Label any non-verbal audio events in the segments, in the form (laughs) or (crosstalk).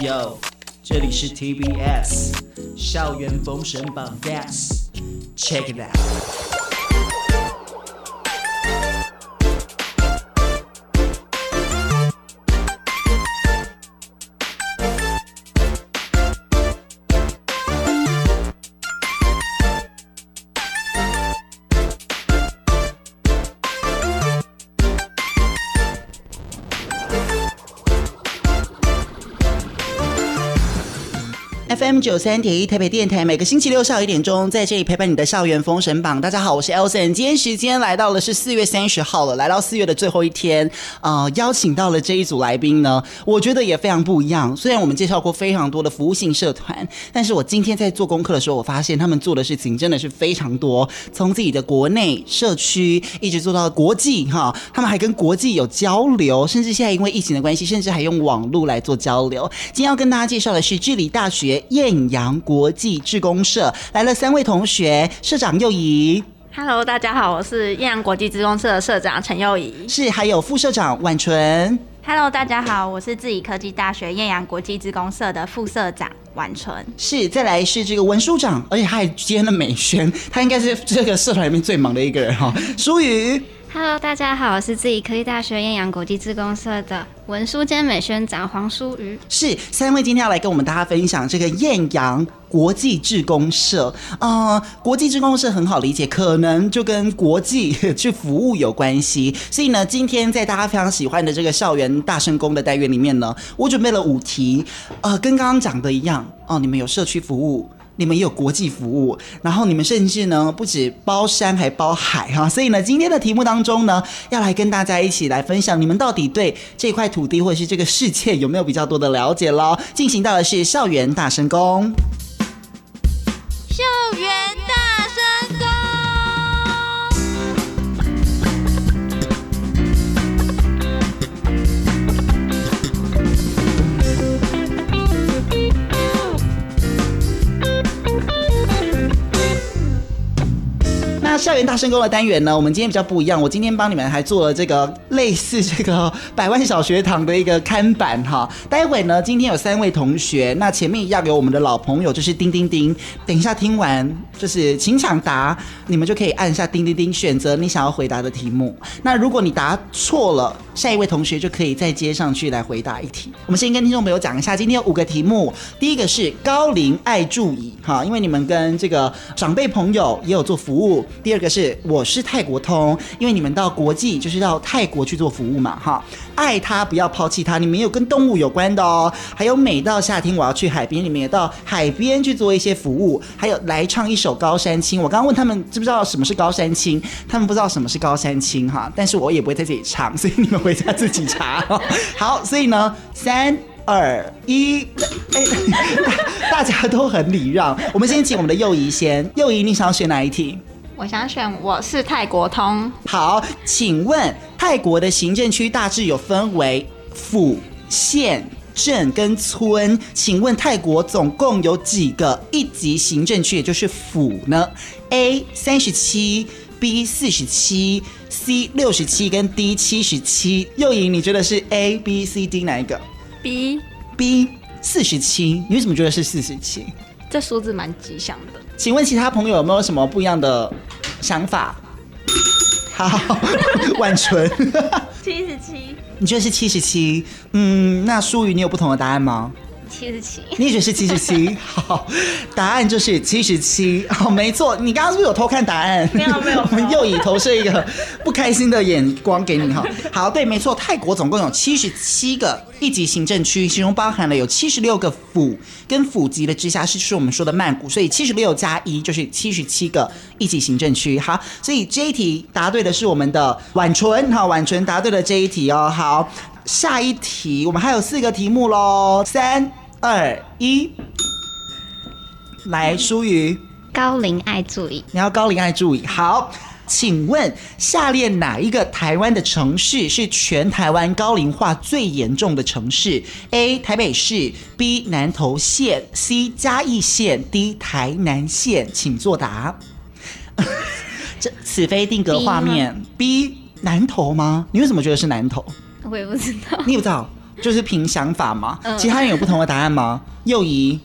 Yo，这里是 TBS 校园封神榜 Yes，Check it out。九三点一台北电台，每个星期六下午一点钟，在这里陪伴你的校园封神榜。大家好，我是 Elson。今天时间来到了是四月三十号了，来到四月的最后一天，呃，邀请到了这一组来宾呢，我觉得也非常不一样。虽然我们介绍过非常多的服务性社团，但是我今天在做功课的时候，我发现他们做的事情真的是非常多，从自己的国内社区一直做到国际哈，他们还跟国际有交流，甚至现在因为疫情的关系，甚至还用网络来做交流。今天要跟大家介绍的是智理大学。艳阳国际志工社来了三位同学，社长幼怡。Hello，大家好，我是艳阳国际志工社的社长陈幼仪。是，还有副社长婉纯。Hello，大家好，我是自己科技大学艳阳国际志工社的副社长婉纯。是，再来是这个文书长，而且他还兼了美宣，他应该是这个社团里面最忙的一个人哈。舒瑜。Hello，大家好，我是自己科技大学艳阳国际志工社的文书兼美宣长黄淑瑜。是三位今天要来跟我们大家分享这个艳阳国际志工社。呃，国际志工社很好理解，可能就跟国际去服务有关系。所以呢，今天在大家非常喜欢的这个校园大声公的单元里面呢，我准备了五题，呃，跟刚刚讲的一样哦，你们有社区服务。你们也有国际服务，然后你们甚至呢不止包山还包海哈，所以呢今天的题目当中呢，要来跟大家一起来分享，你们到底对这块土地或者是这个世界有没有比较多的了解喽？进行到的是校园大神功，校园那。校园大声歌的单元呢，我们今天比较不一样。我今天帮你们还做了这个类似这个百万小学堂的一个看板哈。待会呢，今天有三位同学，那前面要有我们的老朋友，就是叮叮叮。等一下听完就是请抢答，你们就可以按下叮叮叮，选择你想要回答的题目。那如果你答错了，下一位同学就可以再接上去来回答一题。我们先跟听众朋友讲一下，今天有五个题目。第一个是高龄爱助椅哈，因为你们跟这个长辈朋友也有做服务。第二个是我是泰国通，因为你们到国际就是到泰国去做服务嘛，哈，爱他不要抛弃他，你们有跟动物有关的哦，还有每到夏天我要去海边，你们也到海边去做一些服务，还有来唱一首高山青。我刚刚问他们知不知道什么是高山青，他们不知道什么是高山青哈，但是我也不会在这里唱，所以你们会家自己查。(laughs) 好，所以呢，三二一，哎，(laughs) 大家都很礼让，我们先请我们的右仪先，右仪你想要选哪一题？我想选我是泰国通。好，请问泰国的行政区大致有分为府、县、镇跟村。请问泰国总共有几个一级行政区，也就是府呢？A 三十七，B 四十七，C 六十七跟 D 七十七。幼仪，你觉得是 A、B、C、D 哪一个？B。B 四十七。你为什么觉得是四十七？这数字蛮吉祥的。请问其他朋友有没有什么不一样的想法？(laughs) 好，(laughs) 婉纯，七十七。(laughs) 你觉得是七十七？嗯，那淑瑜，你有不同的答案吗？七十七，你选是七十七？好，答案就是七十七。好，没错，你刚刚是不是有偷看答案？没有，没有。(laughs) 我们又以投射一个不开心的眼光给你哈。好，对，没错，泰国总共有七十七个一级行政区，其中包含了有七十六个府，跟府级的直辖市是我们说的曼谷，所以七十六加一就是七十七个一级行政区。好，所以这一题答对的是我们的婉纯，好，婉纯答对了这一题哦。好，下一题我们还有四个题目喽，三。二一，来，舒瑜，高龄爱助椅，你要高龄爱助椅。好，请问下列哪一个台湾的城市是全台湾高龄化最严重的城市？A. 台北市，B. 南投县，C. 嘉义县，D. 台南县，请作答。(laughs) 这此非定格画面。B, B 南投吗？你为什么觉得是南投？我也不知道。你不知道？就是凭想法嘛。嗯其他人有不同的答案吗？右移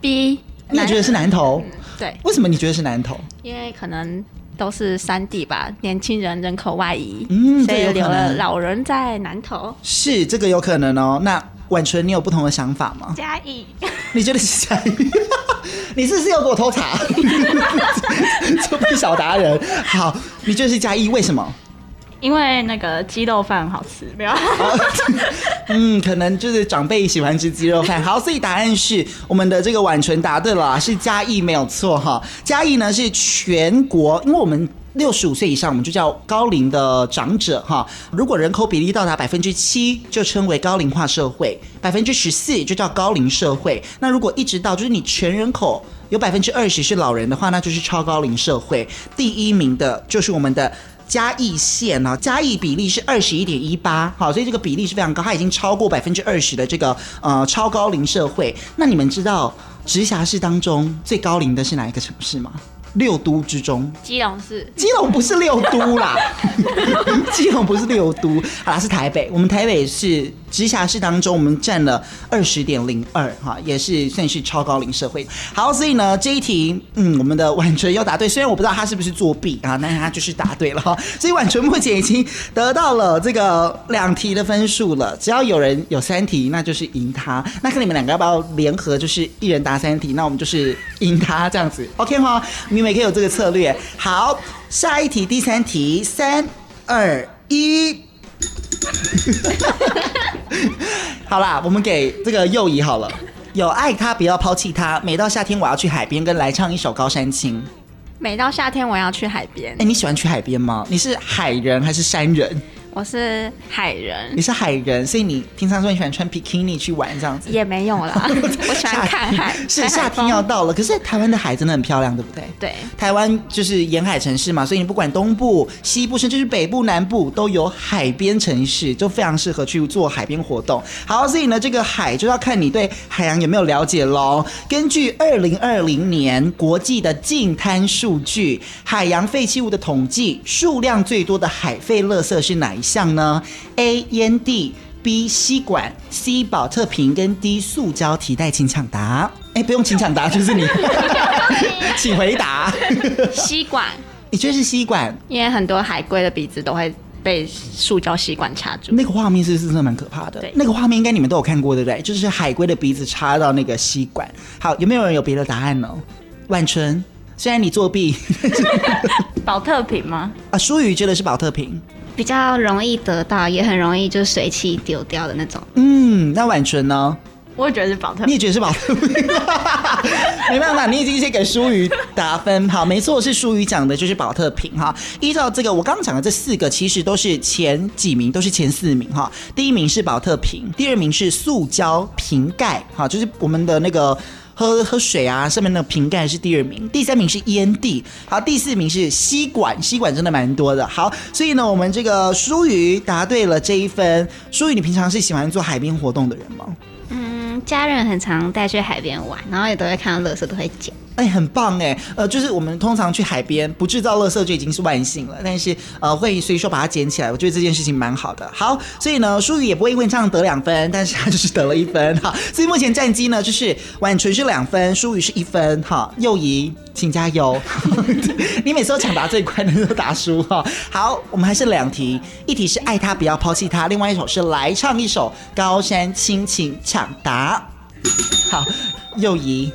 ，B，你也觉得是南投？对，为什么你觉得是南投？因为可能都是山地吧，年轻人人口外移，嗯所以有了老人在南投。是这个有可能哦。那婉纯，你有不同的想法吗？嘉义，你觉得是嘉义？(laughs) 你是不是又给我偷查？(laughs) 作弊小达人。好，你觉得是嘉义？为什么？因为那个鸡肉饭好吃，没有？(laughs) 嗯，可能就是长辈喜欢吃鸡肉饭。好，所以答案是我们的这个婉纯答对了，是嘉义没有错哈。嘉义呢是全国，因为我们。六十五岁以上，我们就叫高龄的长者哈。如果人口比例到达百分之七，就称为高龄化社会；百分之十四就叫高龄社会。那如果一直到就是你全人口有百分之二十是老人的话，那就是超高龄社会。第一名的就是我们的。嘉义县啊，嘉义比例是二十一点一八，好，所以这个比例是非常高，它已经超过百分之二十的这个呃超高龄社会。那你们知道直辖市当中最高龄的是哪一个城市吗？六都之中，基隆市基隆不是六都啦，(laughs) 基隆不是六都，好啦，是台北。我们台北是直辖市当中，我们占了二十点零二，哈，也是算是超高龄社会。好，所以呢这一题，嗯，我们的婉纯又答对，虽然我不知道他是不是作弊啊，但是他就是答对了哈。所以婉纯目前已经得到了这个两题的分数了，只要有人有三题，那就是赢他。那看你们两个要不要联合，就是一人答三题，那我们就是赢他这样子，OK 哈？你们也可以有这个策略。好，下一题，第三题，三二一。(laughs) 好啦，我们给这个右移好了。有爱他，不要抛弃他。每到夏天，我要去海边，跟来唱一首《高山青》。每到夏天，我要去海边哎，。你喜欢去海边吗？你是海人还是山人？我是海人你，是海人，所以你平常说你喜欢穿比基尼去玩这样子。也没有啦。(laughs) 我喜欢看海，是夏天要到了，可是台湾的海真的很漂亮，对不对？对，台湾就是沿海城市嘛，所以你不管东部、西部，甚至是北部、南部，都有海边城市，就非常适合去做海边活动。好，所以呢，这个海就要看你对海洋有没有了解喽。根据二零二零年国际的净滩数据，海洋废弃物的统计，数量最多的海废垃圾是哪一项呢？A. 烟蒂。B 吸管，C 保特瓶跟 D 塑胶提袋，请抢答。哎，不用请抢答，(laughs) 就是你，请回答。吸管，你觉得是吸管？因为很多海龟的鼻子都会被塑胶吸管插住。那个画面是真的蛮可怕的？对那个画面应该你们都有看过，对不对？就是海龟的鼻子插到那个吸管。好，有没有人有别的答案呢？万春，虽然你作弊，(laughs) 保特瓶吗？啊，舒瑜觉得是保特瓶。比较容易得到，也很容易就随气丢掉的那种。嗯，那婉纯呢？我也觉得是保特瓶。你也觉得是保特瓶？(laughs) 没办法，你已经先给淑瑜打分。好，没错，是淑瑜讲的，就是保特瓶哈。依照这个，我刚刚讲的这四个，其实都是前几名，都是前四名哈。第一名是保特瓶，第二名是塑胶瓶盖，哈，就是我们的那个。喝喝水啊，上面那个瓶盖是第二名，第三名是烟蒂，好，第四名是吸管，吸管真的蛮多的。好，所以呢，我们这个舒瑜答对了这一分。舒瑜，你平常是喜欢做海边活动的人吗？嗯，家人很常带去海边玩，然后也都会看到垃圾都会捡。哎、很棒哎，呃，就是我们通常去海边不制造垃圾就已经是万幸了，但是呃会随手把它捡起来，我觉得这件事情蛮好的。好，所以呢，舒宇也不会因为这样得两分，但是他就是得了一分哈。(laughs) 所以目前战绩呢，就是婉纯是两分，舒宇是一分哈。右怡，请加油，(laughs) 你每次都抢答最快的都答输哈。好，我们还是两题，一题是爱他不要抛弃他，另外一首是来唱一首高山青，请抢答。(laughs) 好，右仪。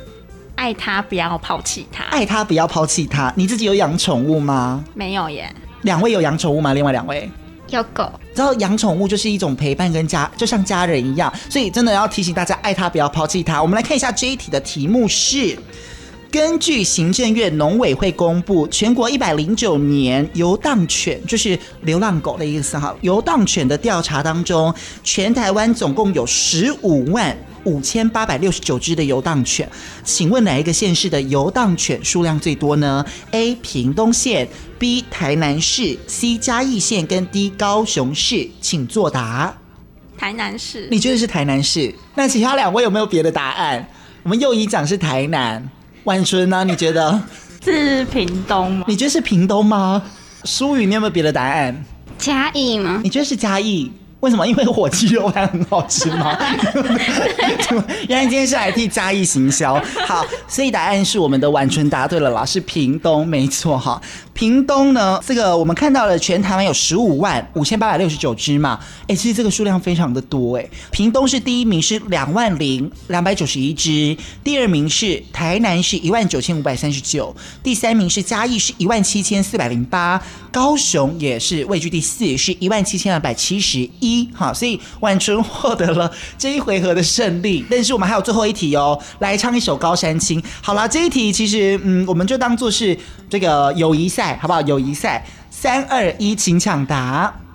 爱他，不要抛弃他。爱他，不要抛弃他。你自己有养宠物吗？没有耶，两位有养宠物吗？另外两位，有狗，然后养宠物就是一种陪伴跟家，就像家人一样，所以真的要提醒大家，爱他，不要抛弃他。我们来看一下这一题的题目是。根据行政院农委会公布，全国一百零九年游荡犬，就是流浪狗的意思哈。游荡犬的调查当中，全台湾总共有十五万五千八百六十九只的游荡犬，请问哪一个县市的游荡犬数量最多呢？A. 屏东县，B. 台南市，C. 嘉义县跟 D. 高雄市，请作答。台南市。你觉得是台南市？那其他两位有没有别的答案？我们右一讲是台南。万春呢？你觉得是屏东吗？你觉得是屏东吗？淑宇，你有没有别的答案？嘉义吗？你觉得是嘉义？为什么？因为火鸡肉饭很好吃吗？(laughs) 原来今天是来替嘉义行销。好，所以答案是我们的婉纯答对了啦，是屏东，没错哈。屏东呢，这个我们看到了全台湾有十五万五千八百六十九只嘛，哎，其实这个数量非常的多哎。屏东是第一名，是两万零两百九十一只，第二名是台南是一万九千五百三十九，第三名是嘉义是一万七千四百零八，高雄也是位居第四，是一万七千二百七十一。一好，所以婉纯获得了这一回合的胜利。但是我们还有最后一题哦，来唱一首《高山青》。好了，这一题其实嗯，我们就当做是这个友谊赛，好不好？友谊赛，三二一，请抢答。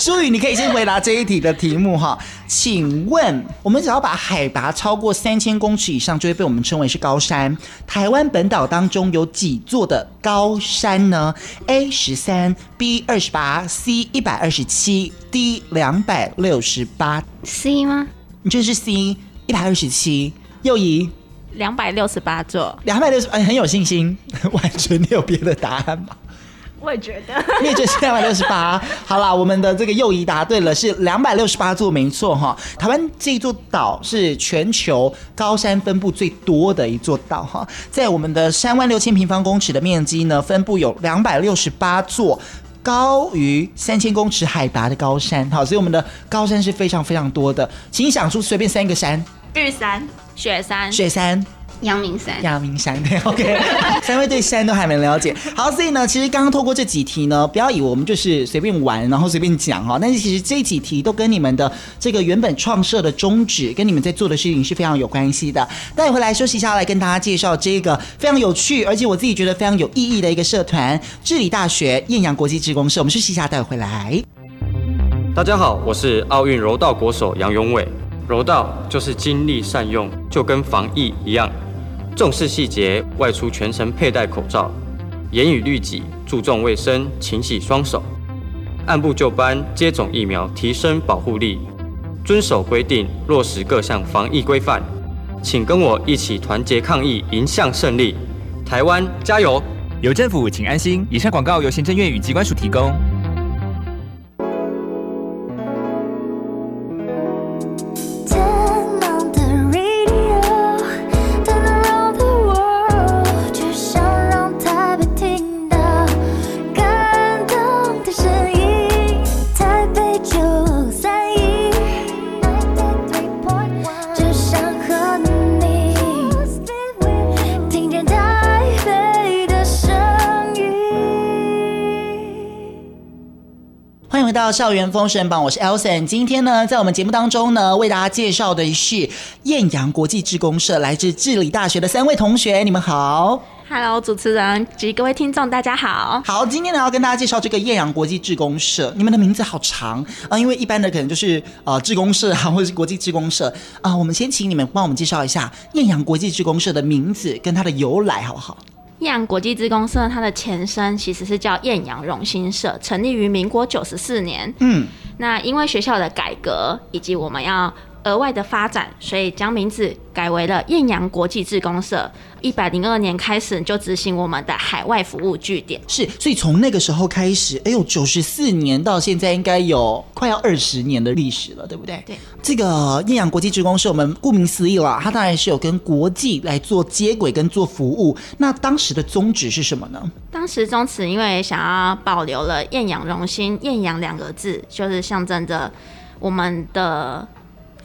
舒宇，你可以先回答这一题的题目哈。请问，我们只要把海拔超过三千公尺以上，就会被我们称为是高山。台湾本岛当中有几座的高山呢？A 十三，B 二十八，C 一百二十七，D 两百六十八。C 吗？你这是 C 一百二十七。又一两百六十八座，两百六十，哎，很有信心。(laughs) 完全没有别的答案吗？我也觉得，你也觉得是两百六十八。好啦，我们的这个右移答对了，是两百六十八座，没错哈。台湾这一座岛是全球高山分布最多的一座岛哈，在我们的三万六千平方公尺的面积呢，分布有两百六十八座高于三千公尺海拔的高山。好，所以我们的高山是非常非常多的，请你想出随便三个山：玉山、雪山、雪山。阳明山，阳明山对，(laughs) OK，三位对山都还没了解。好，所以呢，其实刚刚透过这几题呢，不要以为我们就是随便玩，然后随便讲哈。但是其实这几题都跟你们的这个原本创设的宗旨，跟你们在做的事情是非常有关系的。待会来休息一下，来跟大家介绍这个非常有趣，而且我自己觉得非常有意义的一个社团——治理大学艳阳国际职工社。我们休息一下，待会回来。大家好，我是奥运柔道国手杨永伟。柔道就是精力善用，就跟防疫一样。重视细节，外出全程佩戴口罩，严以律己，注重卫生，勤洗双手，按部就班接种疫苗，提升保护力，遵守规定，落实各项防疫规范。请跟我一起团结抗疫，迎向胜利。台湾加油！有政府，请安心。以上广告由行政院与机关署提供。到校园封神榜，我是 Elson。今天呢，在我们节目当中呢，为大家介绍的是艳阳国际志工社，来自智理大学的三位同学，你们好。Hello，主持人及各位听众，大家好。好，今天呢要跟大家介绍这个艳阳国际志工社，你们的名字好长啊，因为一般的可能就是呃志工社啊，(laughs) 或者是国际志工社啊。我们先请你们帮我们介绍一下艳阳国际志工社的名字跟它的由来，好不好？艳阳国际职工社，它的前身其实是叫艳阳荣兴社，成立于民国九十四年。嗯，那因为学校的改革以及我们要额外的发展，所以将名字改为了艳阳国际志工社。一百零二年开始就执行我们的海外服务据点。是，所以从那个时候开始，哎呦，九十四年到现在应该有快要二十年的历史了，对不对？对。这个艳阳国际志工社，我们顾名思义啦，它当然是有跟国际来做接轨跟做服务。那当时的宗旨是什么呢？当时宗旨因为想要保留了艳阳荣兴，艳阳两个字就是象征着我们的。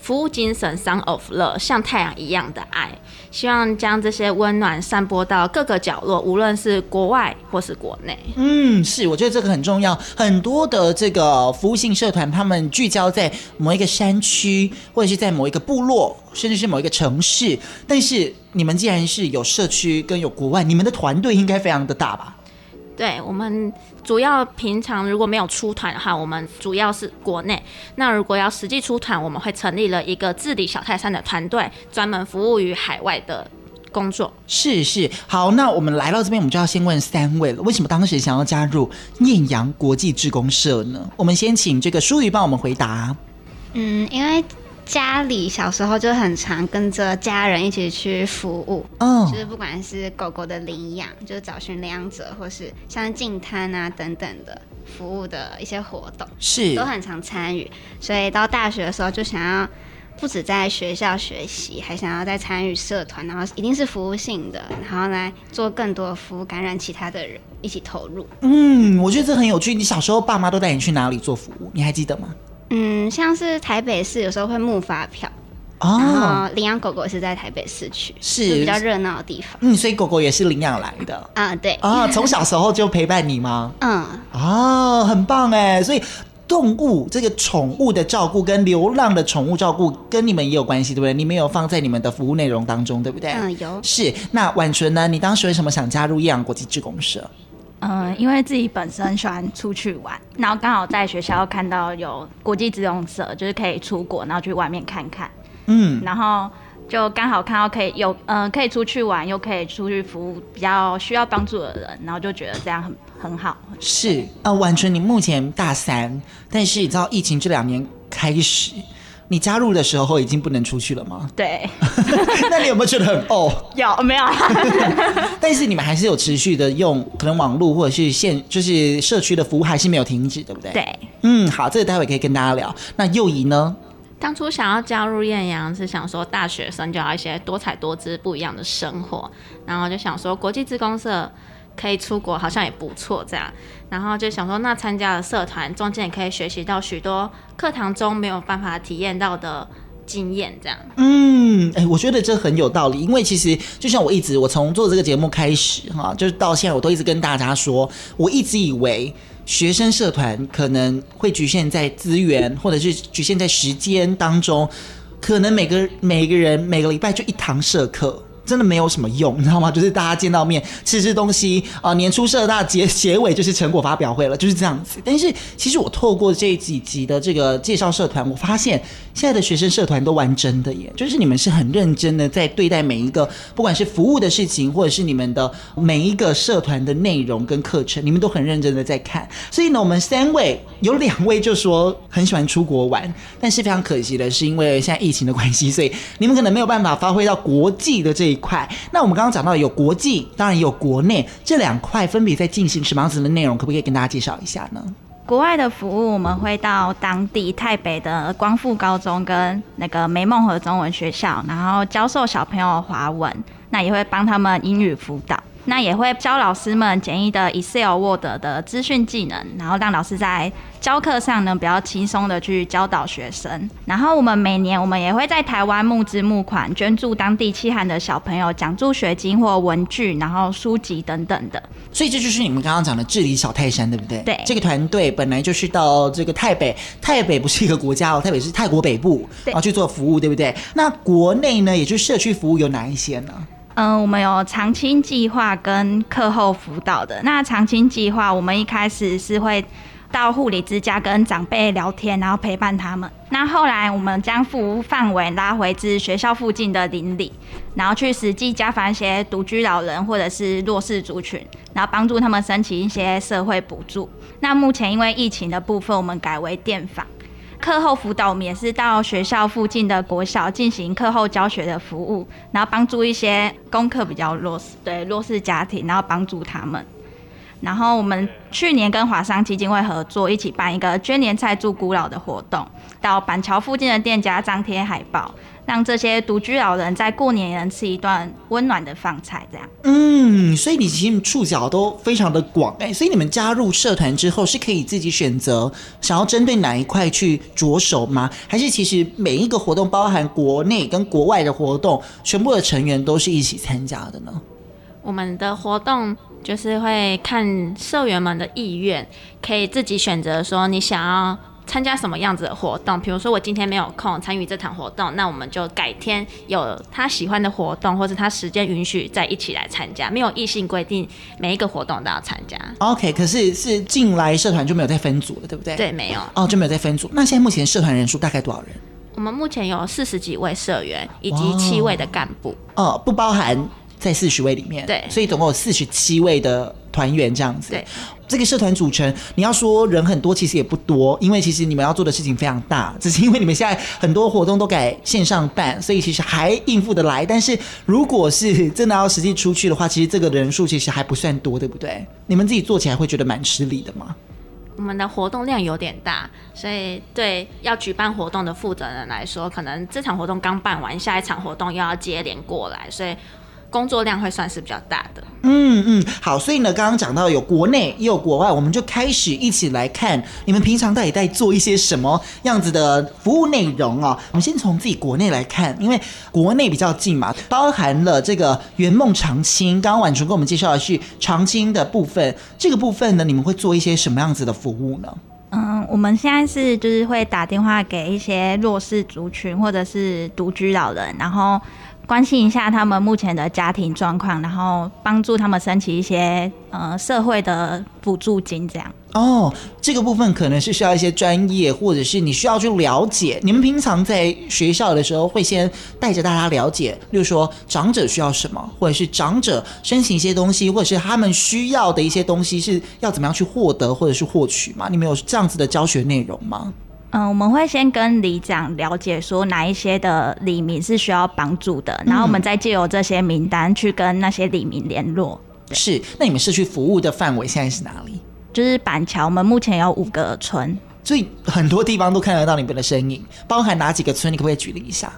服务精神，Sun of Love，像太阳一样的爱，希望将这些温暖散播到各个角落，无论是国外或是国内。嗯，是，我觉得这个很重要。很多的这个服务性社团，他们聚焦在某一个山区，或者是在某一个部落，甚至是某一个城市。但是你们既然是有社区跟有国外，你们的团队应该非常的大吧？对，我们主要平常如果没有出团的话，我们主要是国内。那如果要实际出团，我们会成立了一个治理小泰山的团队，专门服务于海外的工作。是是，好，那我们来到这边，我们就要先问三位了，为什么当时想要加入艳阳国际志工社呢？我们先请这个淑瑜帮我们回答。嗯，因为家里小时候就很常跟着家人一起去服务，嗯，就是不管是狗狗的领养，就是找寻领养者，或是像净滩啊等等的服务的一些活动，是都很常参与。所以到大学的时候就想要。不止在学校学习，还想要再参与社团，然后一定是服务性的，然后来做更多的服务，感染其他的人，一起投入。嗯，我觉得这很有趣。你小时候爸妈都带你去哪里做服务？你还记得吗？嗯，像是台北市有时候会募发票，哦，然后领养狗狗是在台北市区，是比较热闹的地方。嗯，所以狗狗也是领养来的啊？对啊，从小时候就陪伴你吗？嗯，啊，很棒哎，所以。动物这个宠物的照顾跟流浪的宠物照顾跟你们也有关系，对不对？你们有放在你们的服务内容当中，对不对？嗯，有。是。那婉纯呢？你当时为什么想加入益阳国际志工社？嗯，因为自己本身喜欢出去玩，然后刚好在学校看到有国际志工社，就是可以出国，然后去外面看看。嗯，然后。就刚好看到可以有嗯、呃，可以出去玩，又可以出去服务比较需要帮助的人，然后就觉得这样很很好。是呃，婉纯，你目前大三，但是你知道疫情这两年开始，你加入的时候已经不能出去了吗？对。(laughs) 那你有没有觉得很哦？有没有？(laughs) 但是你们还是有持续的用可能网络或者是现就是社区的服务还是没有停止，对不对？对。嗯，好，这个待会可以跟大家聊。那幼仪呢？当初想要加入艳阳，是想说大学生就要一些多彩多姿、不一样的生活，然后就想说国际志工社可以出国，好像也不错这样，然后就想说那参加了社团，中间也可以学习到许多课堂中没有办法体验到的经验，这样。嗯，哎、我觉得这很有道理，因为其实就像我一直，我从做这个节目开始哈，就是到现在，我都一直跟大家说，我一直以为。学生社团可能会局限在资源，或者是局限在时间当中，可能每个每个人每个礼拜就一堂社课。真的没有什么用，你知道吗？(laughs) 就是大家见到面吃吃东西啊、年初社大结结尾就是成果发表会了，就是这样子。但是其实我透过这几集的这个介绍社团，我发现现在的学生社团都玩真的耶，就是你们是很认真的在对待每一个，不管是服务的事情，或者是你们的每一个社团的内容跟课程，你们都很认真的在看。所以呢，我们三位有两位就说很喜欢出国玩，但是非常可惜的是，因为现在疫情的关系，所以你们可能没有办法发挥到国际的这一块，那我们刚刚讲到有国际，当然也有国内，这两块分别在进行什么样子的内容？可不可以跟大家介绍一下呢？国外的服务，我们会到当地台北的光复高中跟那个美梦和中文学校，然后教授小朋友华文，那也会帮他们英语辅导。那也会教老师们简易的 Excel、Word 的资讯技能，然后让老师在教课上呢比较轻松的去教导学生。然后我们每年我们也会在台湾募资募款，捐助当地饥寒的小朋友奖助学金或文具，然后书籍等等的。所以这就是你们刚刚讲的治理小泰山，对不对？对。这个团队本来就是到这个台北，台北不是一个国家哦，台北是泰国北部，然后去做服务，对不对？那国内呢，也就是社区服务有哪一些呢？嗯，我们有长青计划跟课后辅导的。那长青计划，我们一开始是会到护理之家跟长辈聊天，然后陪伴他们。那后来我们将服务范围拉回至学校附近的邻里，然后去实际家访一些独居老人或者是弱势族群，然后帮助他们申请一些社会补助。那目前因为疫情的部分，我们改为电访。课后辅导，我们也是到学校附近的国小进行课后教学的服务，然后帮助一些功课比较弱势，对弱势家庭，然后帮助他们。然后我们去年跟华商基金会合作，一起办一个捐年菜助孤老的活动，到板桥附近的店家张贴海报。让这些独居老人在过年也能吃一顿温暖的饭菜，这样。嗯，所以你其实触角都非常的广哎，所以你们加入社团之后是可以自己选择想要针对哪一块去着手吗？还是其实每一个活动包含国内跟国外的活动，全部的成员都是一起参加的呢？我们的活动就是会看社员们的意愿，可以自己选择说你想要。参加什么样子的活动？比如说我今天没有空参与这场活动，那我们就改天有他喜欢的活动，或者他时间允许再一起来参加。没有异性规定每一个活动都要参加。OK，可是是进来社团就没有再分组了，对不对？对，没有。哦，就没有再分组。那现在目前社团人数大概多少人？我们目前有四十几位社员以及七位的干部。哦，不包含。在四十位里面，对，所以总共有四十七位的团员这样子。对，这个社团组成，你要说人很多，其实也不多，因为其实你们要做的事情非常大，只是因为你们现在很多活动都改线上办，所以其实还应付得来。但是如果是真的要实际出去的话，其实这个人数其实还不算多，对不对？你们自己做起来会觉得蛮吃力的吗？我们的活动量有点大，所以对要举办活动的负责人来说，可能这场活动刚办完，下一场活动又要接连过来，所以。工作量会算是比较大的。嗯嗯，好，所以呢，刚刚讲到有国内也有国外，我们就开始一起来看你们平常到底在做一些什么样子的服务内容啊、哦。我们先从自己国内来看，因为国内比较近嘛，包含了这个圆梦长青。刚刚婉纯跟我们介绍的是长青的部分，这个部分呢，你们会做一些什么样子的服务呢？嗯，我们现在是就是会打电话给一些弱势族群或者是独居老人，然后。关心一下他们目前的家庭状况，然后帮助他们申请一些呃社会的补助金，这样。哦，这个部分可能是需要一些专业，或者是你需要去了解。你们平常在学校的时候，会先带着大家了解，例如说长者需要什么，或者是长者申请一些东西，或者是他们需要的一些东西是要怎么样去获得或者是获取吗？你们有这样子的教学内容吗？嗯，我们会先跟里长了解说哪一些的里民是需要帮助的，然后我们再借由这些名单去跟那些里民联络。是，那你们社区服务的范围现在是哪里？就是板桥，我们目前有五个村，所以很多地方都看得到你们的身影。包含哪几个村？你可不可以举例一下？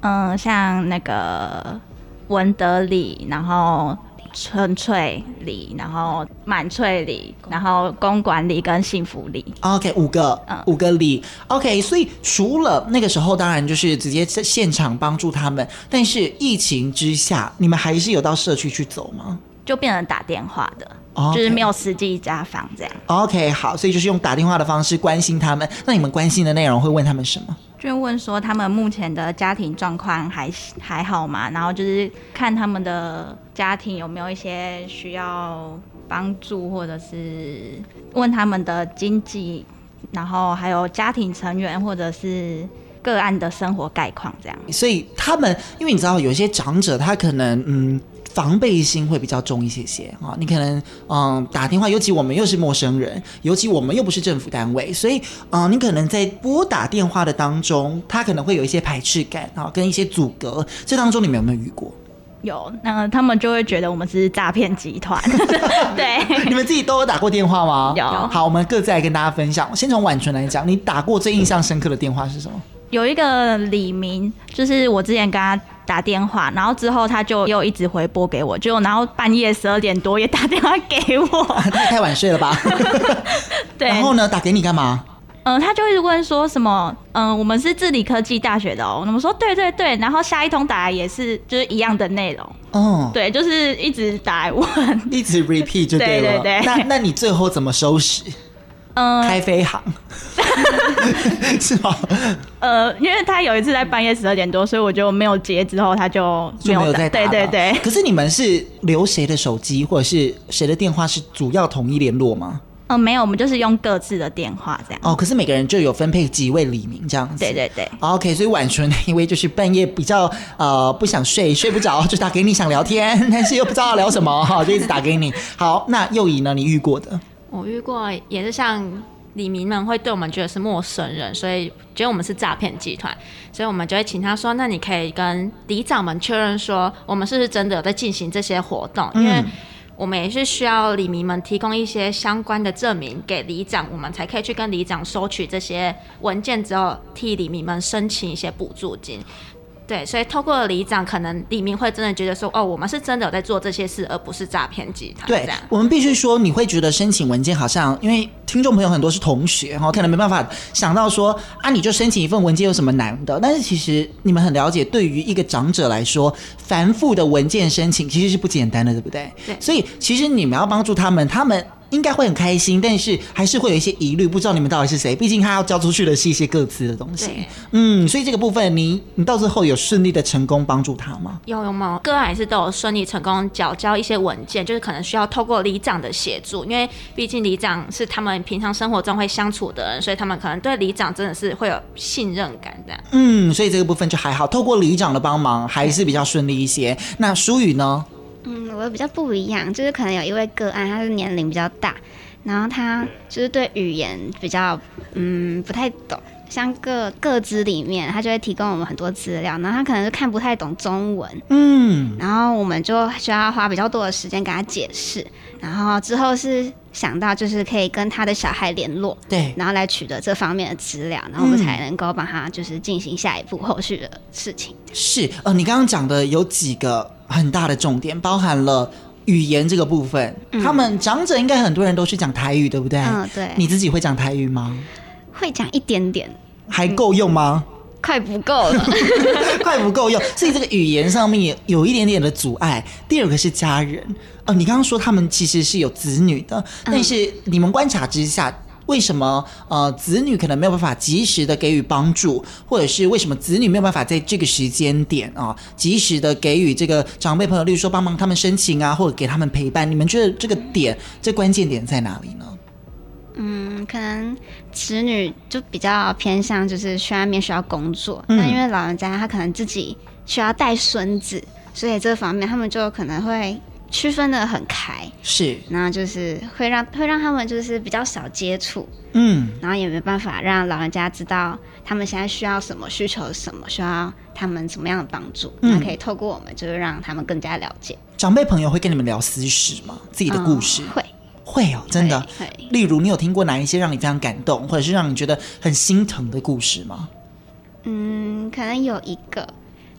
嗯，像那个文德里，然后。春翠里，然后满翠里，然后公馆里跟幸福里。OK，五个，嗯，五个里。OK，所以除了那个时候，当然就是直接在现场帮助他们。但是疫情之下，你们还是有到社区去走吗？就变成打电话的，okay. 就是没有实际家访这样。OK，好，所以就是用打电话的方式关心他们。那你们关心的内容会问他们什么？就问说他们目前的家庭状况还还好吗？然后就是看他们的家庭有没有一些需要帮助，或者是问他们的经济，然后还有家庭成员或者是个案的生活概况这样。所以他们，因为你知道有些长者，他可能嗯。防备心会比较重一些些啊，你可能嗯打电话，尤其我们又是陌生人，尤其我们又不是政府单位，所以嗯你可能在拨打电话的当中，他可能会有一些排斥感啊，跟一些阻隔。这当中你们有没有遇过？有，那他们就会觉得我们是诈骗集团。(laughs) 对，(laughs) 你们自己都有打过电话吗？有。好，我们各自来跟大家分享。先从婉纯来讲，你打过最印象深刻的电话是什么？有一个李明，就是我之前跟他。打电话，然后之后他就又一直回拨给我，就然后半夜十二点多也打电话给我，他 (laughs) 也太晚睡了吧？(laughs) 对。然后呢，打给你干嘛？嗯、呃，他就一直问说什么，嗯、呃，我们是治理科技大学的哦。我们说对对对，然后下一通打来也是就是一样的内容。哦。对，就是一直打来问，一直 repeat 就对了。(laughs) 对对对。那那你最后怎么收拾？嗯，开飞航。(laughs) 是吗？呃，因为他有一次在半夜十二点多，所以我就没有接，之后他就没有，再打。对对对。可是你们是留谁的手机或者是谁的电话是主要统一联络吗？嗯、呃，没有，我们就是用各自的电话这样。哦，可是每个人就有分配几位李明这样子。对对对。OK，所以婉纯因为就是半夜比较呃不想睡，睡不着就打给你想聊天，(laughs) 但是又不知道要聊什么哈，就一直打给你。好，那又以呢？你遇过的？我遇过也是像。李民们会对我们觉得是陌生人，所以觉得我们是诈骗集团，所以我们就会请他说：“那你可以跟里长们确认说，我们是不是真的有在进行这些活动？因为我们也是需要李民们提供一些相关的证明给里长，我们才可以去跟里长收取这些文件之后，替李民们申请一些补助金。”对，所以透过里长，可能里民会真的觉得说，哦，我们是真的有在做这些事，而不是诈骗集团。对，我们必须说，你会觉得申请文件好像，因为听众朋友很多是同学然后，可能没办法想到说，啊，你就申请一份文件有什么难的？但是其实你们很了解，对于一个长者来说，繁复的文件申请其实是不简单的，对不对？对。所以其实你们要帮助他们，他们。应该会很开心，但是还是会有一些疑虑，不知道你们到底是谁。毕竟他要交出去的是一些各自的东西。嗯，所以这个部分你，你你到最后有顺利的成功帮助他吗？有有吗？个案还是都有顺利成功缴交一些文件，就是可能需要透过里长的协助，因为毕竟里长是他们平常生活中会相处的人，所以他们可能对里长真的是会有信任感的。嗯，所以这个部分就还好，透过里长的帮忙还是比较顺利一些。那舒宇呢？嗯，我比较不一样，就是可能有一位个案，他是年龄比较大，然后他就是对语言比较嗯不太懂。像个个资里面，他就会提供我们很多资料，然后他可能是看不太懂中文，嗯，然后我们就需要花比较多的时间给他解释，然后之后是想到就是可以跟他的小孩联络，对，然后来取得这方面的资料，然后我们才能够帮他就是进行下一步后续的事情。是，呃，你刚刚讲的有几个很大的重点，包含了语言这个部分，嗯、他们长者应该很多人都是讲台语，对不对？嗯，对。你自己会讲台语吗？会讲一点点，还够用吗？嗯、快不够了，(laughs) 快不够用。所以这个语言上面也有一点点的阻碍。第二个是家人，呃，你刚刚说他们其实是有子女的，但是你们观察之下，为什么呃子女可能没有办法及时的给予帮助，或者是为什么子女没有办法在这个时间点啊及时的给予这个长辈朋友，例如说帮忙他们申请啊，或者给他们陪伴？你们觉得这个点，这关键点在哪里呢？嗯，可能子女就比较偏向，就是去外面需要工作。那、嗯、因为老人家他可能自己需要带孙子，所以这方面他们就可能会区分的很开。是，然后就是会让会让他们就是比较少接触。嗯，然后也没办法让老人家知道他们现在需要什么，需求什么，需要他们什么样的帮助。那、嗯、可以透过我们，就是让他们更加了解。长辈朋友会跟你们聊私事吗？自己的故事？嗯、会。会哦，真的。例如，你有听过哪一些让你非常感动，或者是让你觉得很心疼的故事吗？嗯，可能有一个，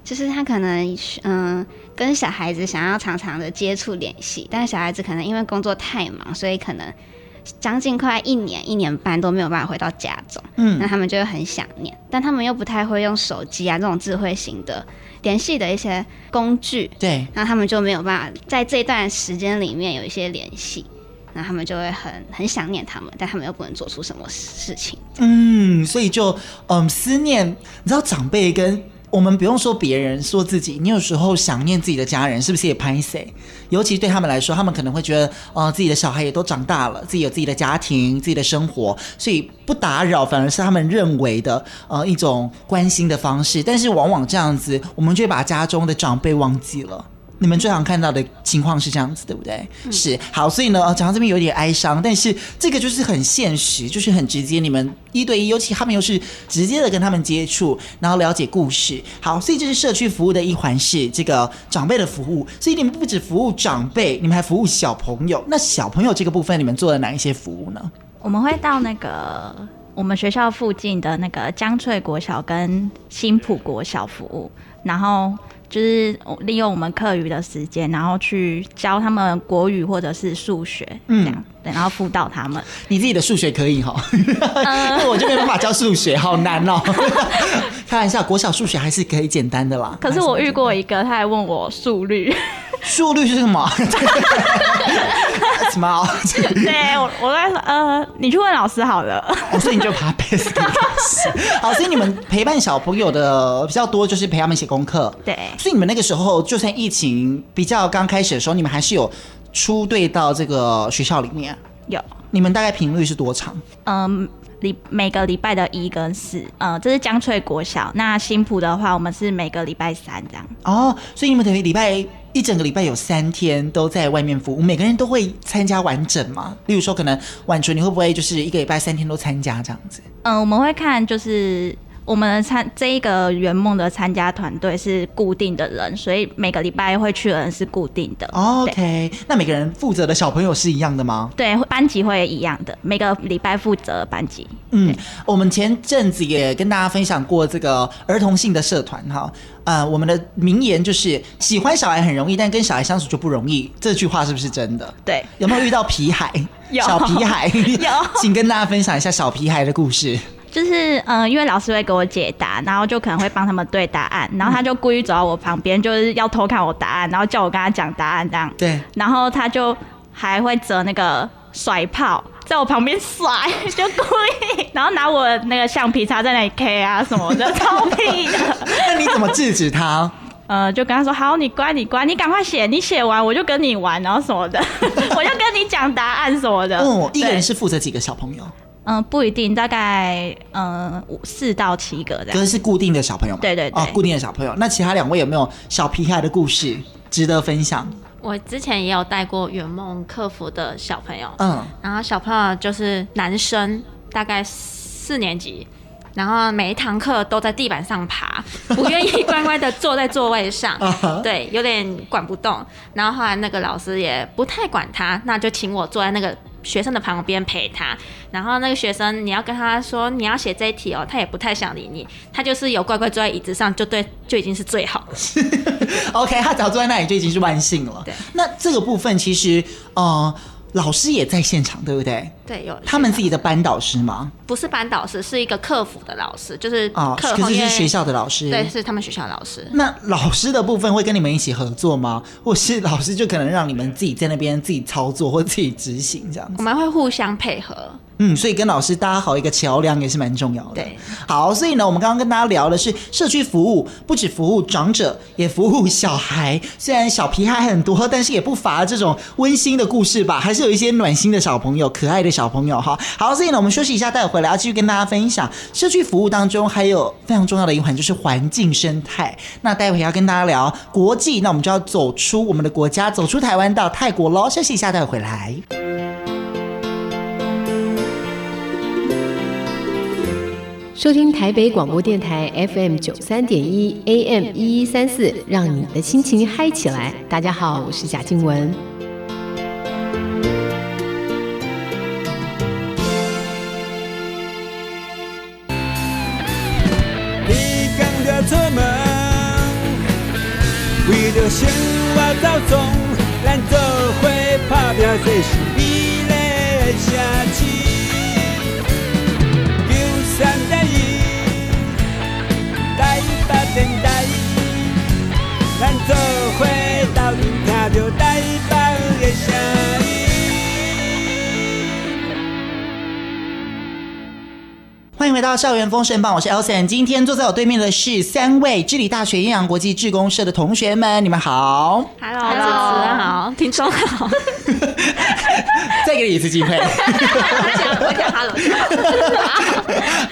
就是他可能嗯跟小孩子想要常常的接触联系，但是小孩子可能因为工作太忙，所以可能将近快一年、一年半都没有办法回到家中。嗯，那他们就会很想念，但他们又不太会用手机啊这种智慧型的联系的一些工具。对，那他们就没有办法在这段时间里面有一些联系。那他们就会很很想念他们，但他们又不能做出什么事情。嗯，所以就嗯思念，你知道长辈跟我们不用说别人，说自己，你有时候想念自己的家人，是不是也拍谁？尤其对他们来说，他们可能会觉得，呃，自己的小孩也都长大了，自己有自己的家庭、自己的生活，所以不打扰反而是他们认为的呃一种关心的方式。但是往往这样子，我们就会把家中的长辈忘记了。你们最常看到的情况是这样子，对不对？嗯、是好，所以呢，讲到这边有点哀伤，但是这个就是很现实，就是很直接。你们一对一，尤其他们又是直接的跟他们接触，然后了解故事。好，所以这是社区服务的一环，是这个长辈的服务。所以你们不止服务长辈，你们还服务小朋友。那小朋友这个部分，你们做了哪一些服务呢？我们会到那个我们学校附近的那个江翠国小跟新浦国小服务，然后。就是利用我们课余的时间，然后去教他们国语或者是数学，这样、嗯、对，然后辅导他们。你自己的数学可以哈，(laughs) 呃、我就没办法教数学，好难哦。(laughs) 开玩笑，国小数学还是可以简单的啦。可是我遇过一个，他还问我速率。速率是什么？(laughs) 什么？(laughs) 对，我我在说，呃，你去问老师好了。哦、所以你就把背给老师。(laughs) 好，所以你们陪伴小朋友的比较多，就是陪他们写功课。对。所以你们那个时候，就算疫情比较刚开始的时候，你们还是有出队到这个学校里面。有。你们大概频率是多长？嗯，礼每个礼拜的一跟四，呃，这是江翠国小。那新埔的话，我们是每个礼拜三这样。哦，所以你们等于礼拜一整个礼拜有三天都在外面服务，每个人都会参加完整吗？例如说，可能婉纯，你会不会就是一个礼拜三天都参加这样子？嗯，我们会看就是。我们参这一个圆梦的参加团队是固定的人，所以每个礼拜会去的人是固定的。OK，那每个人负责的小朋友是一样的吗？对，班级会一样的，每个礼拜负责班级。嗯，我们前阵子也跟大家分享过这个儿童性的社团哈，呃，我们的名言就是喜欢小孩很容易，但跟小孩相处就不容易。这句话是不是真的？对，有没有遇到皮孩？(laughs) 有小皮孩 (laughs) 有，请跟大家分享一下小皮孩的故事。就是嗯、呃，因为老师会给我解答，然后就可能会帮他们对答案，然后他就故意走到我旁边，就是要偷看我答案，然后叫我跟他讲答案这样。对。然后他就还会折那个甩炮，在我旁边甩，就故意，然后拿我那个橡皮擦在那里 K 啊什么的，超屁的。(laughs) 那你怎么制止他？(laughs) 呃，就跟他说好，你乖，你乖，你赶快写，你写完我就跟你玩，然后什么的，(laughs) 我就跟你讲答案什么的。哦，一个人是负责几个小朋友？嗯，不一定，大概嗯五四到七个这样。可是是固定的小朋友吗？对对对。哦，固定的小朋友。那其他两位有没有小皮孩的故事值得分享？我之前也有带过圆梦客服的小朋友，嗯，然后小朋友就是男生，大概四年级。然后每一堂课都在地板上爬，(laughs) 不愿意乖乖的坐在座位上，(laughs) 对，有点管不动。然后后来那个老师也不太管他，那就请我坐在那个学生的旁边陪他。然后那个学生，你要跟他说你要写这一题哦，他也不太想理你，他就是有乖乖坐在椅子上，就对，就已经是最好的。(laughs) OK，他只要坐在那里就已经是万幸了。对，那这个部分其实，呃，老师也在现场，对不对？对，有他们自己的班导师吗？不是班导师，是一个客服的老师，就是哦，可是是学校的老师，对，是他们学校的老师。那老师的部分会跟你们一起合作吗？或是老师就可能让你们自己在那边自己操作或自己执行这样子？我们会互相配合。嗯，所以跟老师搭好一个桥梁也是蛮重要的。对，好，所以呢，我们刚刚跟大家聊的是社区服务，不止服务长者，也服务小孩。虽然小屁孩很多，但是也不乏这种温馨的故事吧，还是有一些暖心的小朋友、可爱的小朋友哈。好，所以呢，我们休息一下，待会回来要继续跟大家分享社区服务当中还有非常重要的一环，就是环境生态。那待会要跟大家聊国际，那我们就要走出我们的国家，走出台湾到泰国喽。休息一下，待会回来。收听台北广播电台 FM 九三点一 AM 一一三四，让你的心情嗨起来。大家好，我是贾静雯。你刚的出门，为了生活走总，咱做伙打拼，这是你的城欢迎回到校园风盛榜，我是 Elson。今天坐在我对面的是三位智理大学阴阳国际志工社的同学们，你们好。Hello，主持人好，听众好。(laughs) 再给你一次机会。我讲 Hello。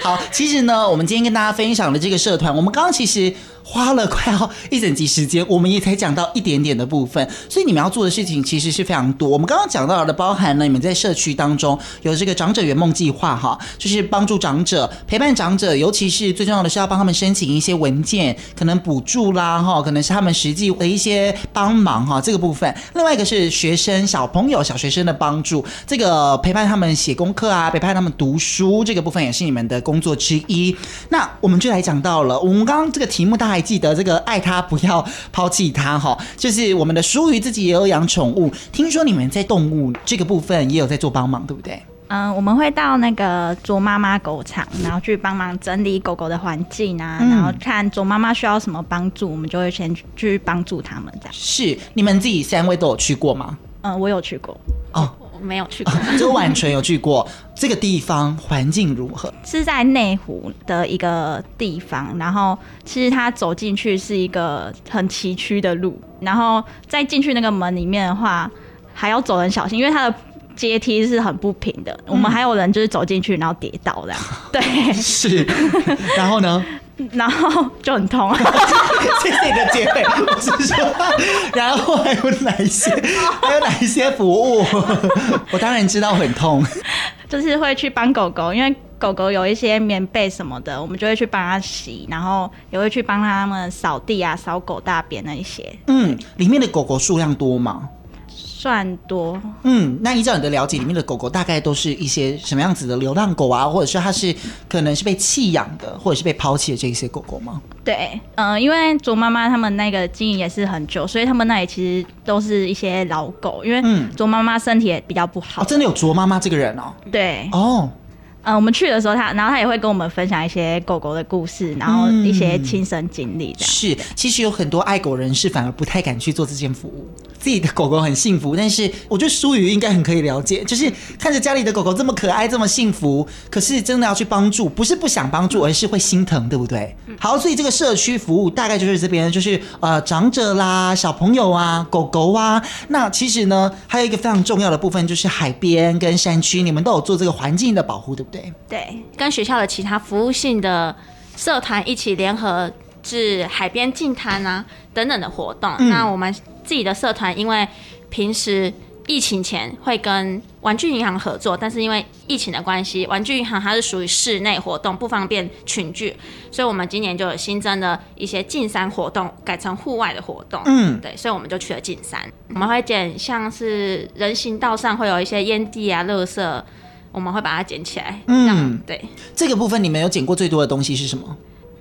(laughs) 好，其实呢，我们今天跟大家分享的这个社团，我们刚刚其实。花了快要一整集时间，我们也才讲到一点点的部分，所以你们要做的事情其实是非常多。我们刚刚讲到的，包含了你们在社区当中有这个长者圆梦计划，哈，就是帮助长者、陪伴长者，尤其是最重要的是要帮他们申请一些文件，可能补助啦，哈，可能是他们实际的一些帮忙，哈，这个部分。另外一个是学生、小朋友、小学生的帮助，这个陪伴他们写功课啊，陪伴他们读书，这个部分也是你们的工作之一。那我们就来讲到了，我们刚刚这个题目大家。还记得这个爱他不要抛弃他哈，就是我们的舒瑜自己也有养宠物，听说你们在动物这个部分也有在做帮忙，对不对？嗯，我们会到那个卓妈妈狗场，然后去帮忙整理狗狗的环境啊，嗯、然后看卓妈妈需要什么帮助，我们就会先去帮助他们。这样是你们自己三位都有去过吗？嗯，我有去过哦。没有去过，就婉纯有去过。这个地方环境如何？是在内湖的一个地方，然后其实它走进去是一个很崎岖的路，然后再进去那个门里面的话，还要走很小心，因为它的阶梯是很不平的。嗯、我们还有人就是走进去然后跌倒这样。(laughs) 对，是。(laughs) 然后呢？然后就很痛啊！(laughs) 谢谢你的结尾，我是说，然后还有哪一些？还有哪一些服务？我当然知道很痛，就是会去帮狗狗，因为狗狗有一些棉被什么的，我们就会去帮它洗，然后也会去帮它们扫地啊、扫狗大便那一些。嗯，里面的狗狗数量多吗？算多，嗯，那依照你的了解，里面的狗狗大概都是一些什么样子的流浪狗啊，或者是它是可能是被弃养的，或者是被抛弃的这一些狗狗吗？对，嗯、呃，因为卓妈妈他们那个经营也是很久，所以他们那里其实都是一些老狗，因为卓妈妈身体也比较不好。哦，真的有卓妈妈这个人哦？对，哦。嗯、呃，我们去的时候他，他然后他也会跟我们分享一些狗狗的故事，然后一些亲身经历。是，其实有很多爱狗人士反而不太敢去做这件服务。自己的狗狗很幸福，但是我觉得舒宇应该很可以了解，就是看着家里的狗狗这么可爱、这么幸福，可是真的要去帮助，不是不想帮助，而是会心疼，对不对？好，所以这个社区服务大概就是这边，就是呃长者啦、小朋友啊、狗狗啊。那其实呢，还有一个非常重要的部分，就是海边跟山区，你们都有做这个环境的保护，对不对？对，对，跟学校的其他服务性的社团一起联合至海边净滩啊等等的活动。嗯、那我们自己的社团，因为平时。疫情前会跟玩具银行合作，但是因为疫情的关系，玩具银行它是属于室内活动，不方便群聚，所以我们今年就有新增了一些进山活动，改成户外的活动。嗯，对，所以我们就去了进山。我们会捡像是人行道上会有一些烟蒂啊、垃圾，我们会把它捡起来。嗯，对，这个部分你们有捡过最多的东西是什么？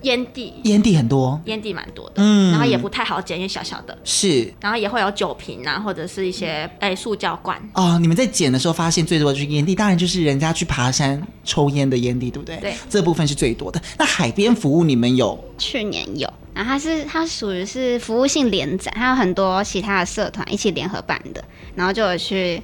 烟蒂，烟蒂很多，烟蒂蛮多的，嗯，然后也不太好捡，因为小小的，是，然后也会有酒瓶啊，或者是一些哎塑胶罐。哦，你们在捡的时候发现最多的就是烟蒂，当然就是人家去爬山抽烟的烟蒂，对不对？对，这部分是最多的。那海边服务你们有？去年有，然后它是它属于是服务性联展，还有很多其他的社团一起联合办的，然后就有去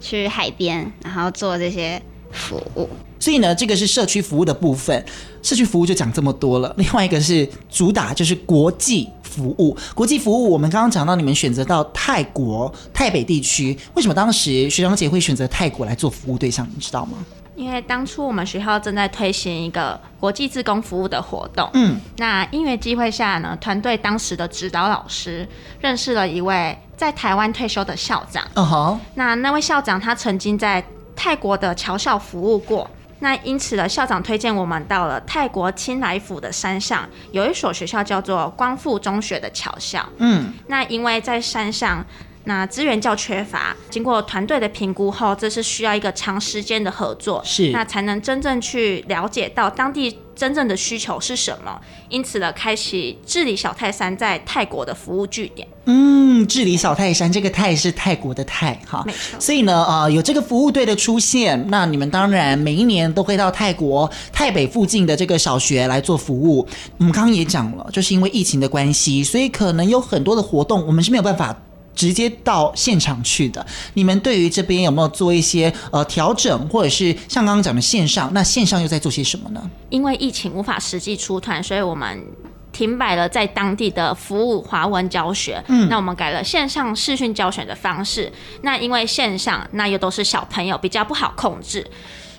去海边，然后做这些服务。所以呢，这个是社区服务的部分。社区服务就讲这么多了。另外一个是主打就是国际服务。国际服务，我们刚刚讲到你们选择到泰国泰北地区，为什么当时学长姐会选择泰国来做服务对象？你知道吗？因为当初我们学校正在推行一个国际自工服务的活动。嗯。那因缘机会下呢，团队当时的指导老师认识了一位在台湾退休的校长。嗯哼。那那位校长他曾经在泰国的侨校服务过。那因此呢，校长推荐我们到了泰国清莱府的山上，有一所学校叫做光复中学的侨校。嗯，那因为在山上，那资源较缺乏，经过团队的评估后，这是需要一个长时间的合作，是那才能真正去了解到当地真正的需求是什么。因此呢，开启治理小泰山在泰国的服务据点。嗯，治理小泰山，这个泰是泰国的泰哈，没错。所以呢，呃，有这个服务队的出现，那你们当然每一年都会到泰国泰北附近的这个小学来做服务。我们刚刚也讲了，就是因为疫情的关系，所以可能有很多的活动我们是没有办法直接到现场去的。你们对于这边有没有做一些呃调整，或者是像刚刚讲的线上，那线上又在做些什么呢？因为疫情无法实际出团，所以我们。停摆了在当地的服务华文教学，嗯，那我们改了线上视讯教学的方式。那因为线上那又都是小朋友比较不好控制，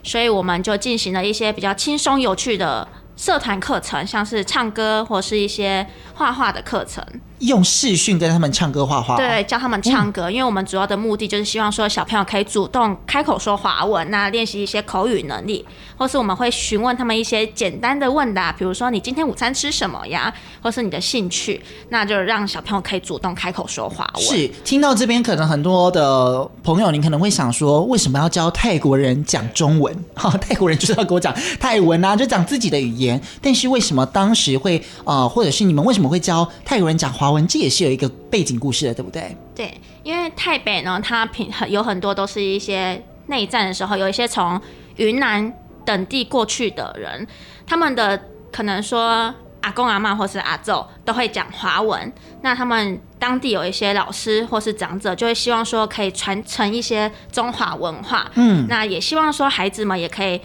所以我们就进行了一些比较轻松有趣的社团课程，像是唱歌或是一些画画的课程。用视讯跟他们唱歌画画，对，教他们唱歌，嗯，因为我们主要的目的就是希望说小朋友可以主动开口说华文，那练习一些口语能力，或是我们会询问他们一些简单的问答，比如说你今天午餐吃什么呀，或是你的兴趣，那就让小朋友可以主动开口说华文。是，听到这边可能很多的朋友，你可能会想说，为什么要教泰国人讲中文？(laughs) 哈，泰国人就是要给我讲泰文啊，就讲自己的语言。但是为什么当时会啊、呃，或者是你们为什么会教泰国人讲华？这也是有一个背景故事的，对不对？对，因为泰北呢，它平有很多都是一些内战的时候，有一些从云南等地过去的人，他们的可能说阿公阿妈或是阿祖都会讲华文，那他们当地有一些老师或是长者就会希望说可以传承一些中华文化，嗯，那也希望说孩子们也可以。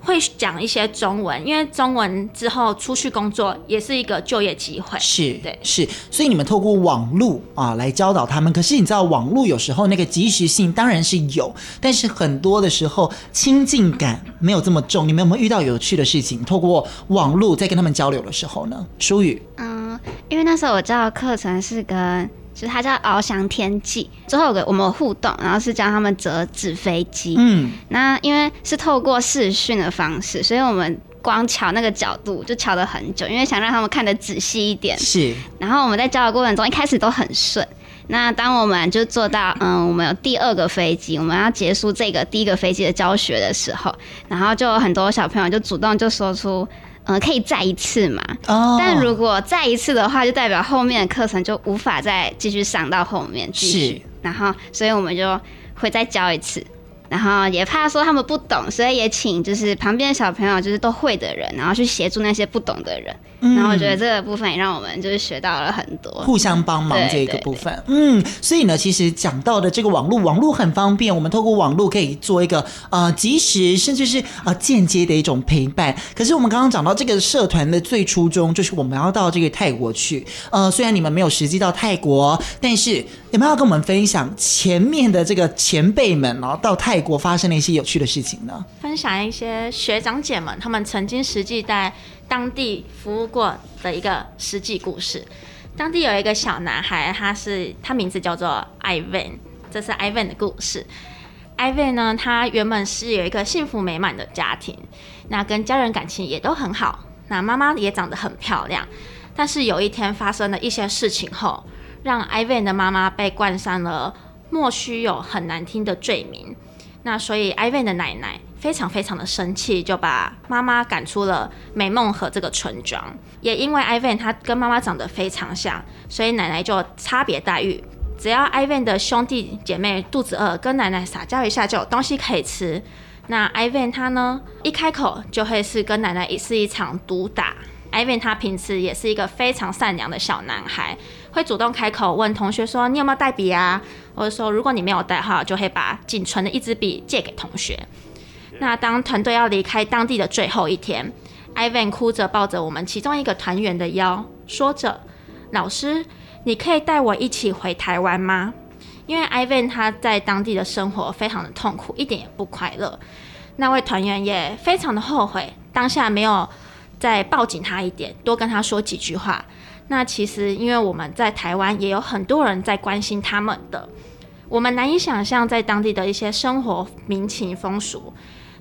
会讲一些中文，因为中文之后出去工作也是一个就业机会。是，对，是，所以你们透过网络啊来教导他们。可是你知道，网络有时候那个即时性当然是有，但是很多的时候亲近感没有这么重。你们有没有遇到有趣的事情？透过网络在跟他们交流的时候呢？舒雨，嗯，因为那时候我教的课程是跟。就是它叫翱翔天际，之后有个我们有互动，然后是教他们折纸飞机。嗯，那因为是透过视讯的方式，所以我们光瞧那个角度就瞧了很久，因为想让他们看得仔细一点。是。然后我们在教的过程中，一开始都很顺。那当我们就做到，嗯，我们有第二个飞机，我们要结束这个第一个飞机的教学的时候，然后就有很多小朋友就主动就说出。嗯，可以再一次嘛？哦。但如果再一次的话，就代表后面的课程就无法再继续上到后面继续。是。然后，所以我们就会再教一次。然后也怕说他们不懂，所以也请就是旁边的小朋友就是都会的人，然后去协助那些不懂的人。嗯。然后我觉得这个部分也让我们就是学到了很多，互相帮忙这个部分。嗯，所以呢，其实讲到的这个网络，网络很方便，我们透过网络可以做一个呃即时甚至是呃间接的一种陪伴。可是我们刚刚讲到这个社团的最初衷，就是我们要到这个泰国去。呃，虽然你们没有实际到泰国，但是有没有要跟我们分享前面的这个前辈们然后到泰国发生了一些有趣的事情呢？分享一些学长姐们他们曾经实际在当地服务过的一个实际故事。当地有一个小男孩，他是他名字叫做 Ivan，这是 Ivan 的故事。Ivan 呢，他原本是有一个幸福美满的家庭，那跟家人感情也都很好，那妈妈也长得很漂亮。但是有一天发生了一些事情后，让 Ivan 的妈妈被冠上了莫须有很难听的罪名。那所以 Ivan 的奶奶非常非常的生气，就把妈妈赶出了美梦和这个村庄。也因为 Ivan 他跟妈妈长得非常像，所以奶奶就差别待遇。只要 Ivan 的兄弟姐妹肚子饿，跟奶奶撒娇一下就有东西可以吃。那 Ivan 他呢，一开口就会是跟奶奶是一场毒打。Ivan 他平时也是一个非常善良的小男孩，会主动开口问同学说：“你有没有带笔啊？”或者说，如果你没有带号，就会把仅存的一支笔借给同学。那当团队要离开当地的最后一天，Ivan 哭着抱着我们其中一个团员的腰，说着：“老师，你可以带我一起回台湾吗？”因为 Ivan 他在当地的生活非常的痛苦，一点也不快乐。那位团员也非常的后悔，当下没有。再抱紧他一点，多跟他说几句话。那其实，因为我们在台湾也有很多人在关心他们的，我们难以想象在当地的一些生活民情风俗。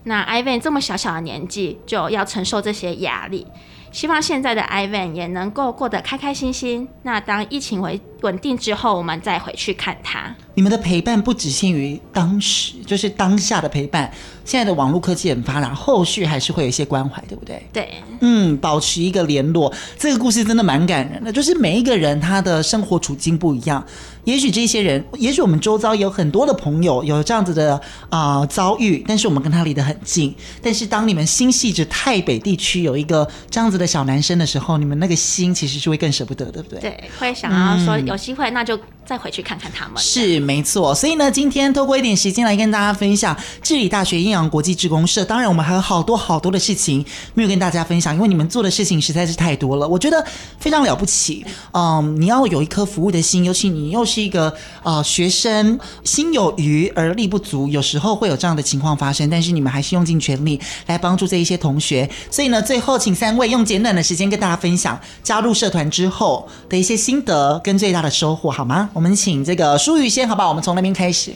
那 Ivan 这么小小的年纪就要承受这些压力。希望现在的 Ivan 也能够过得开开心心。那当疫情为稳定之后，我们再回去看他。你们的陪伴不只限于当时，就是当下的陪伴。现在的网络科技很发达，后续还是会有一些关怀，对不对？对，嗯，保持一个联络。这个故事真的蛮感人的，就是每一个人他的生活处境不一样。也许这些人，也许我们周遭有很多的朋友有这样子的啊、呃、遭遇，但是我们跟他离得很近。但是当你们心系着台北地区有一个这样子的小男生的时候，你们那个心其实是会更舍不得，对不对？对，会想要说有机会那就再回去看看他们。是没错，所以呢，今天透过一点时间来跟大家分享致理大学阴阳国际志工社。当然，我们还有好多好多的事情没有跟大家分享，因为你们做的事情实在是太多了，我觉得非常了不起。嗯，你要有一颗服务的心，尤其你又是。一个呃学生，心有余而力不足，有时候会有这样的情况发生，但是你们还是用尽全力来帮助这一些同学。所以呢，最后请三位用简短的时间跟大家分享加入社团之后的一些心得跟最大的收获，好吗？我们请这个舒雨先，好不好？我们从那边开始。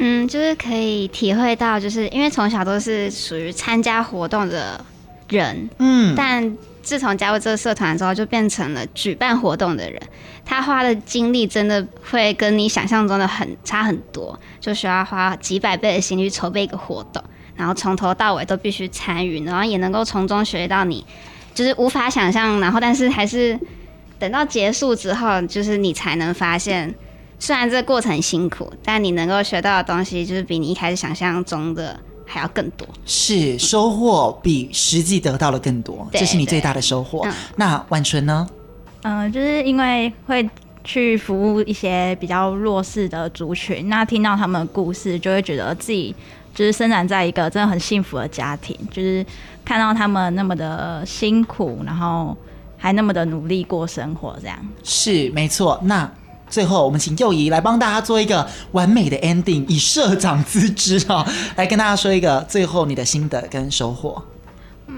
嗯，就是可以体会到，就是因为从小都是属于参加活动的人，嗯，但。自从加入这个社团之后，就变成了举办活动的人。他花的精力真的会跟你想象中的很差很多，就需要花几百倍的心去筹备一个活动，然后从头到尾都必须参与，然后也能够从中学到你就是无法想象，然后但是还是等到结束之后，就是你才能发现，虽然这个过程辛苦，但你能够学到的东西，就是比你一开始想象中的。还要更多，是收获比实际得到的更多，这是你最大的收获。嗯、那婉纯呢？嗯、呃，就是因为会去服务一些比较弱势的族群，那听到他们的故事，就会觉得自己就是生长在一个真的很幸福的家庭，就是看到他们那么的辛苦，然后还那么的努力过生活，这样是没错。那。最后，我们请幼仪来帮大家做一个完美的 ending，以社长之姿啊，来跟大家说一个最后你的心得跟收获。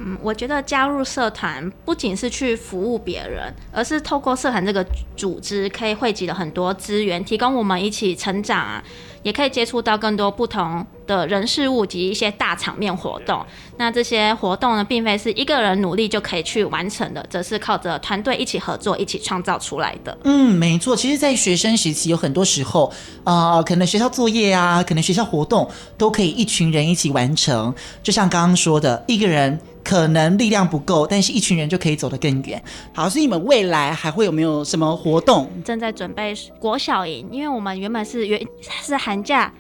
嗯，我觉得加入社团不仅是去服务别人，而是透过社团这个组织，可以汇集了很多资源，提供我们一起成长啊。也可以接触到更多不同的人事物及一些大场面活动。那这些活动呢，并非是一个人努力就可以去完成的，则是靠着团队一起合作、一起创造出来的。嗯，没错。其实，在学生时期，有很多时候，啊、呃，可能学校作业啊，可能学校活动，都可以一群人一起完成。就像刚刚说的，一个人。可能力量不够，但是一群人就可以走得更远。好，所以你们未来还会有没有什么活动？正在准备国小营，因为我们原本是原是寒假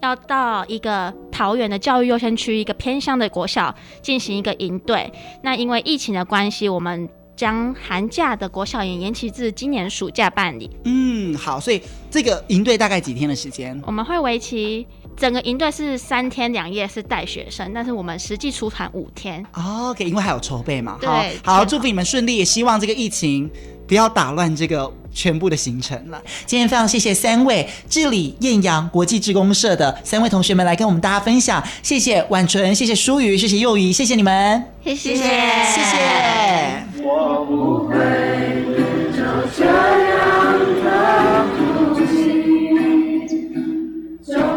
要到一个桃园的教育优先区一个偏乡的国小进行一个营队。那因为疫情的关系，我们将寒假的国小营延期至今年暑假办理。嗯，好，所以这个营队大概几天的时间？我们会为期。整个营队是三天两夜，是带学生，但是我们实际出团五天。OK，因为还有筹备嘛。好，好，祝福你们顺利，也希望这个疫情不要打乱这个全部的行程了。今天非常谢谢三位智理艳阳国际志工社的三位同学们来跟我们大家分享，谢谢婉纯，谢谢舒瑜，谢谢幼仪，谢谢你们，谢谢，谢谢。我不会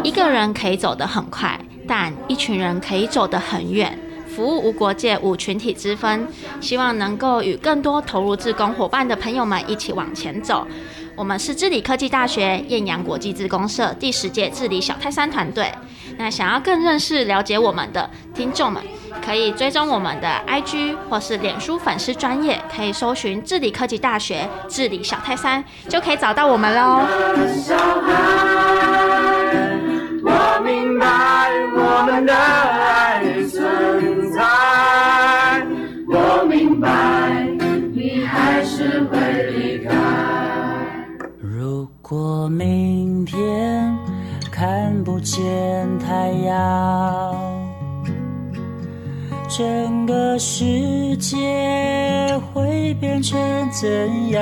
一个人可以走得很快，但一群人可以走得很远。服务无国界，无群体之分。希望能够与更多投入志工伙伴的朋友们一起往前走。我们是治理科技大学艳阳国际志工社第十届治理小泰山团队。那想要更认识、了解我们的听众们，可以追踪我们的 IG 或是脸书粉丝专页，可以搜寻治理科技大学治理小泰山，就可以找到我们喽。见太阳，整个世界会变成怎样？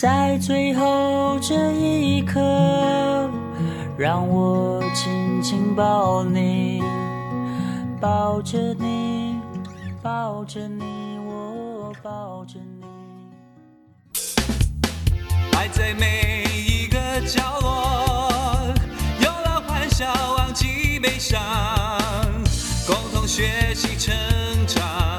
在最后这一刻，让我紧紧抱你，抱着你，抱着你，爱在每一个角落，有了欢笑，忘记悲伤，共同学习成长。